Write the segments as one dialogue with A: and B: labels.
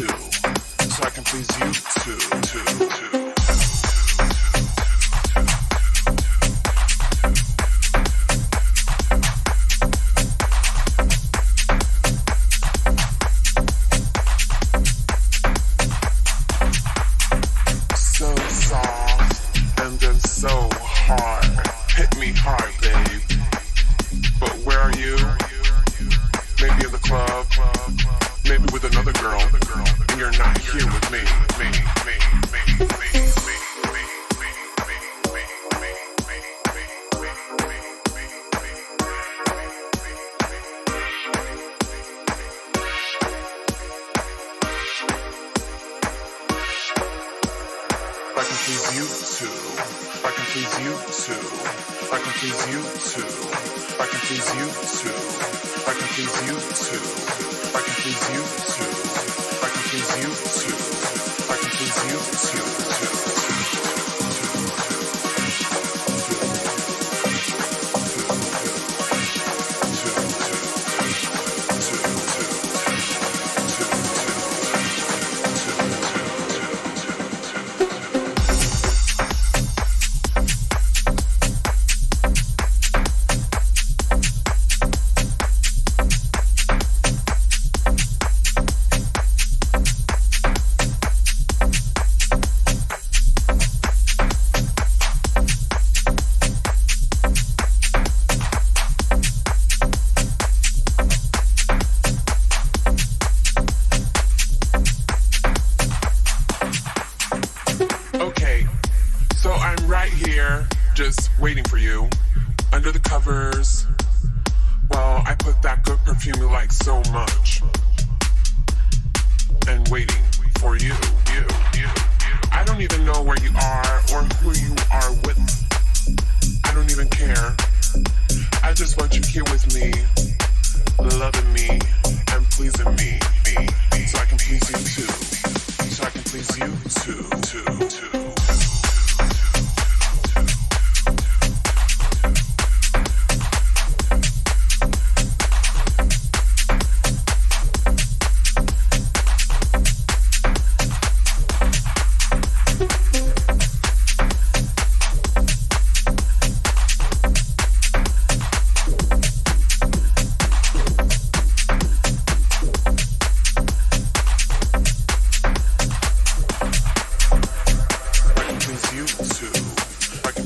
A: too, so I can please you too.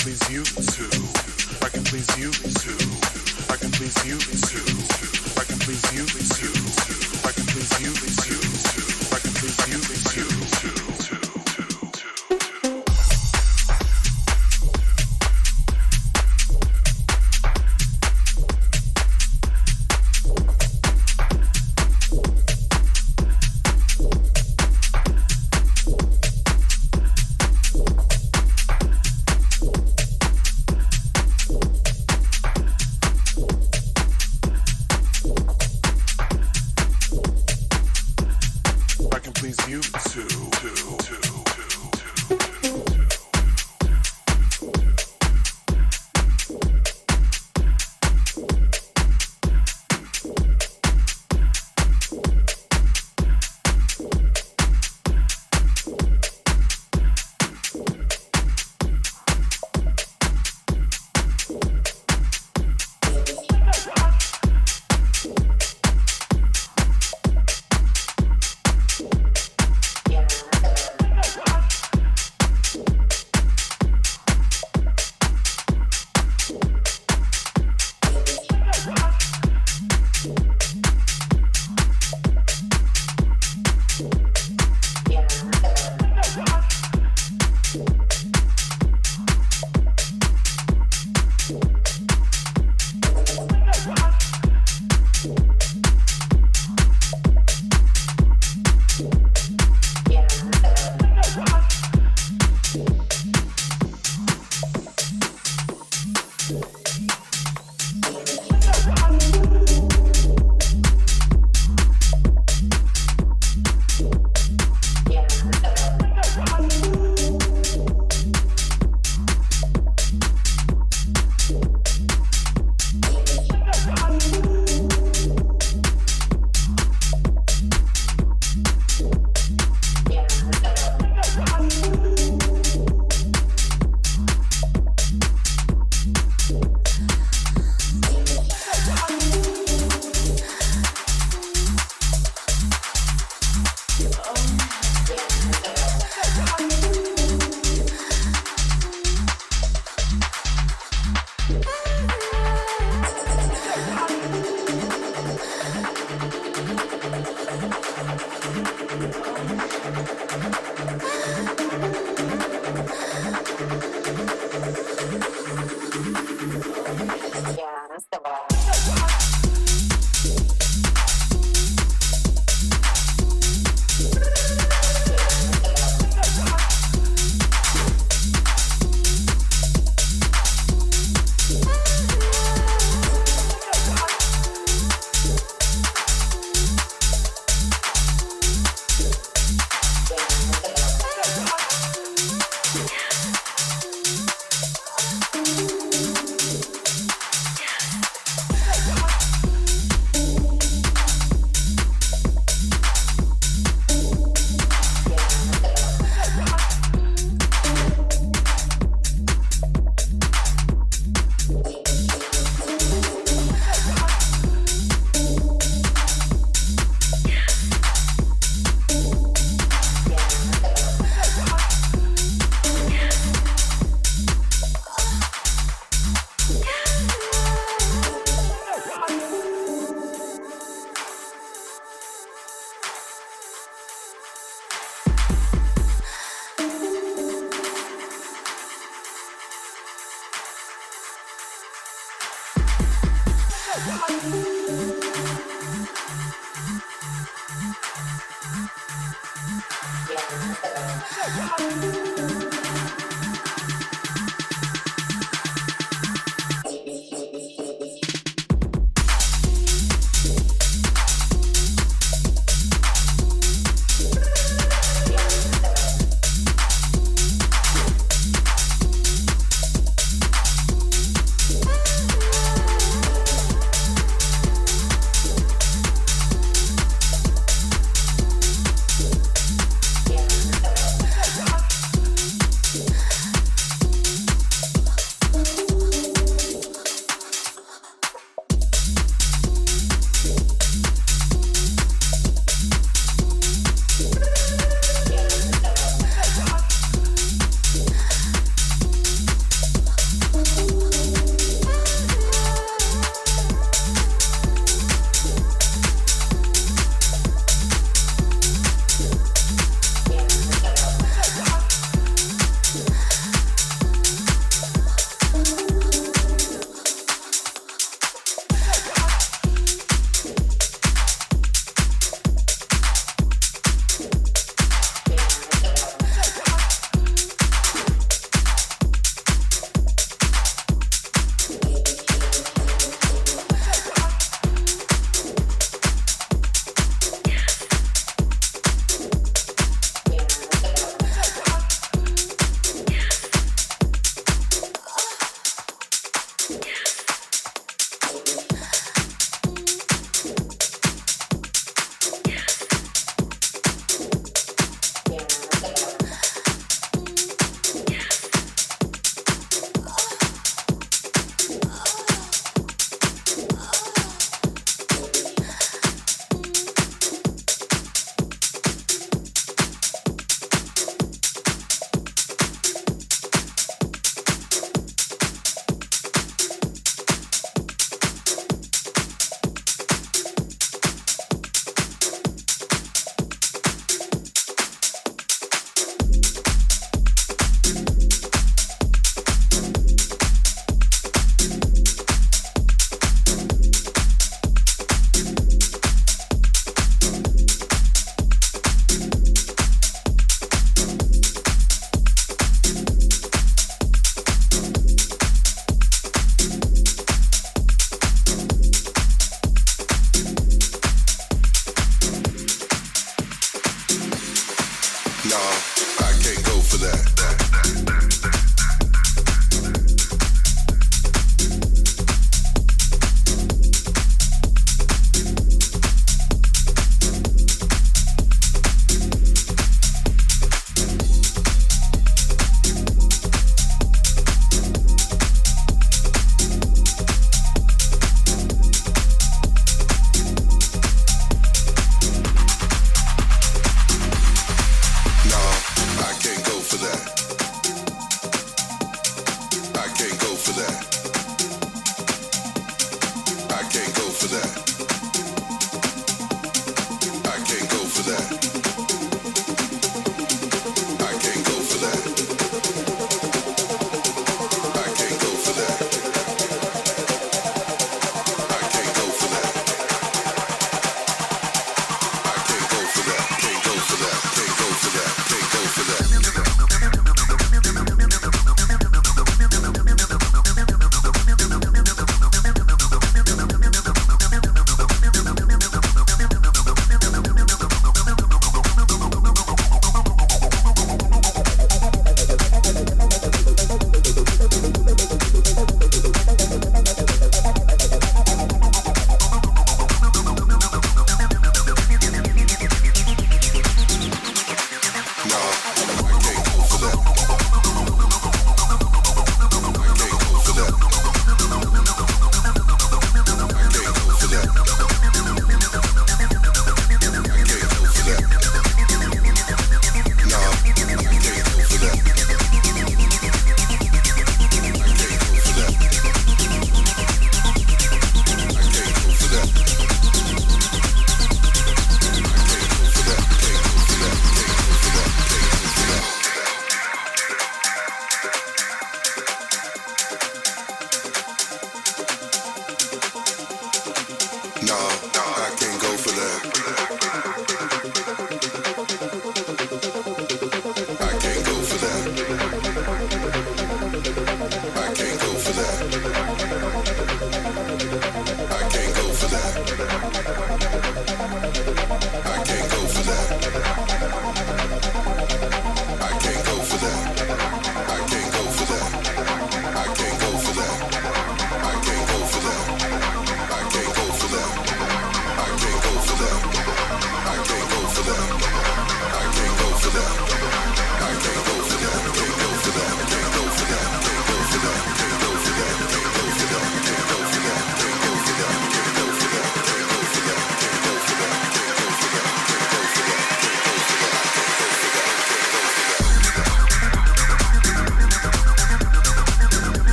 A: please you too. I can please you too. I can please you too. I can please you too.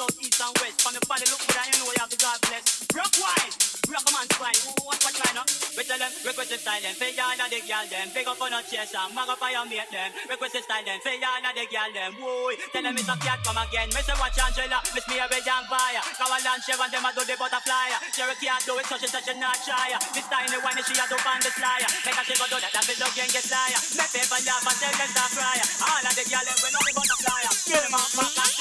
B: south, east, and west. From the body look good, and you know you have the God bless. Rock wide rock a man's spine. Who what kind of? We tell them, request style them. Say y'all the girl them. Big up on a chest and mag up your mate them. Request style them. Say y'all the girl them. Woo. Tell them it's a cat come again. Me say watch Angela. Miss me a bed and fire. Cowal and Chevron them a do the butterfly. Cherokee a do it so and such a not try. This time the she a do pan the slayer. Make a she go do that. That be get liar. Me paper laugh and tell them stop cry. All of the girl them we know the butterfly. Give them up, up, up,